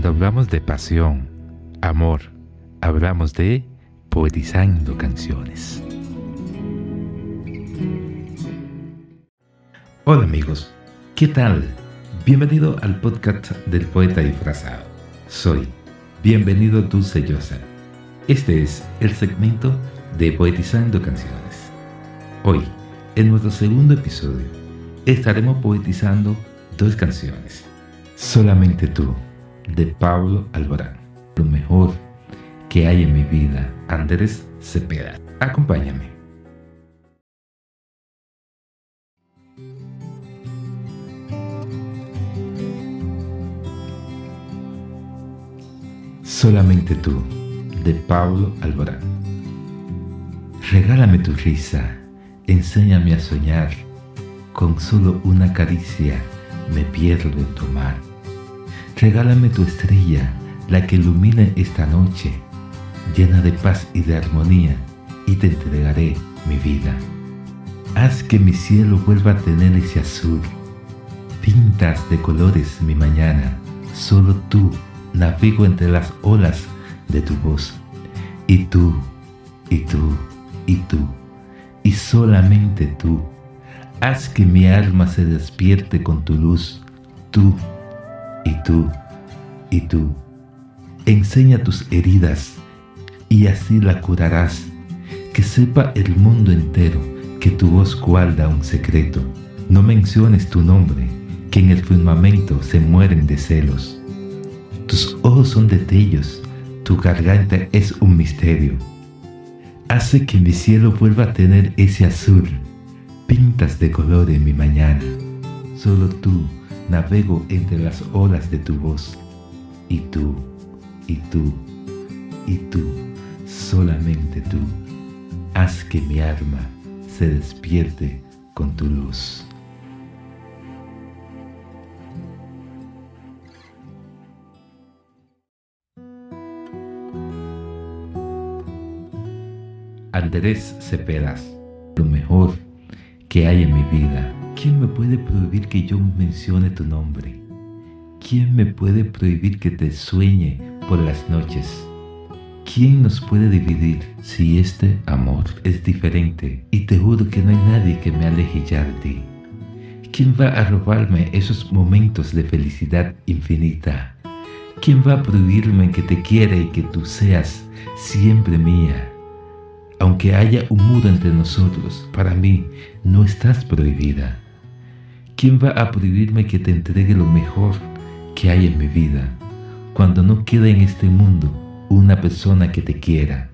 Cuando hablamos de pasión, amor, hablamos de poetizando canciones. Hola amigos, ¿qué tal? Bienvenido al podcast del poeta disfrazado. Soy Bienvenido Dulce Llosa. Este es el segmento de Poetizando Canciones. Hoy, en nuestro segundo episodio, estaremos poetizando dos canciones. Solamente tú, de Pablo Alborán. Lo mejor que hay en mi vida, Andrés Cepeda. Acompáñame. Solamente tú, de Pablo Alborán. Regálame tu risa, enséñame a soñar, con solo una caricia me pierdo en tu mar. Regálame tu estrella, la que ilumina esta noche, llena de paz y de armonía, y te entregaré mi vida. Haz que mi cielo vuelva a tener ese azul. Pintas de colores mi mañana, solo tú navego entre las olas de tu voz. Y tú, y tú, y tú, y solamente tú. Haz que mi alma se despierte con tu luz. Tú, y tú, y tú. Enseña tus heridas y así la curarás. Que sepa el mundo entero que tu voz guarda un secreto. No menciones tu nombre, que en el firmamento se mueren de celos. Tus ojos son detalles, tu garganta es un misterio. Hace que mi cielo vuelva a tener ese azul, pintas de color en mi mañana. Solo tú navego entre las olas de tu voz. Y tú, y tú, y tú, solamente tú, haz que mi alma se despierte con tu luz. Andrés Cepedas, lo mejor que hay en mi vida. ¿Quién me puede prohibir que yo mencione tu nombre? ¿Quién me puede prohibir que te sueñe por las noches? ¿Quién nos puede dividir si este amor es diferente? Y te juro que no hay nadie que me aleje ya de ti. ¿Quién va a robarme esos momentos de felicidad infinita? ¿Quién va a prohibirme que te quiera y que tú seas siempre mía? Aunque haya un muro entre nosotros, para mí no estás prohibida. ¿Quién va a prohibirme que te entregue lo mejor que hay en mi vida cuando no quede en este mundo una persona que te quiera?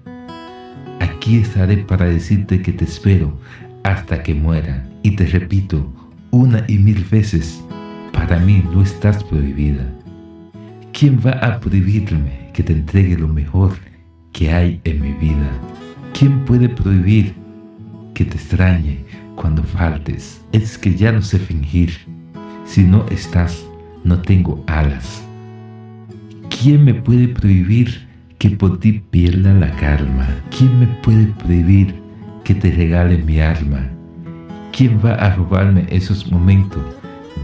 Aquí estaré para decirte que te espero hasta que muera. Y te repito una y mil veces, para mí no estás prohibida. ¿Quién va a prohibirme que te entregue lo mejor que hay en mi vida? ¿Quién puede prohibir que te extrañe cuando faltes? Es que ya no sé fingir. Si no estás, no tengo alas. ¿Quién me puede prohibir que por ti pierda la calma? ¿Quién me puede prohibir que te regale mi alma? ¿Quién va a robarme esos momentos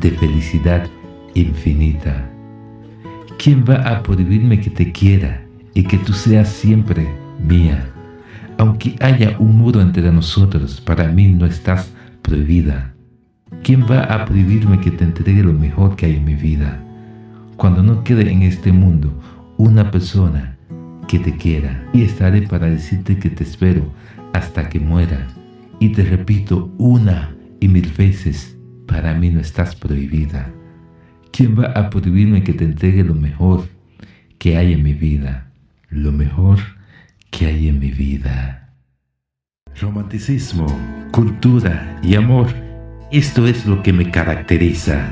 de felicidad infinita? ¿Quién va a prohibirme que te quiera y que tú seas siempre mía? Aunque haya un muro entre nosotros, para mí no estás prohibida. ¿Quién va a prohibirme que te entregue lo mejor que hay en mi vida? Cuando no quede en este mundo una persona que te quiera, y estaré para decirte que te espero hasta que muera. Y te repito una y mil veces, para mí no estás prohibida. ¿Quién va a prohibirme que te entregue lo mejor que hay en mi vida? Lo mejor que hay en mi vida. Romanticismo, cultura y amor, esto es lo que me caracteriza.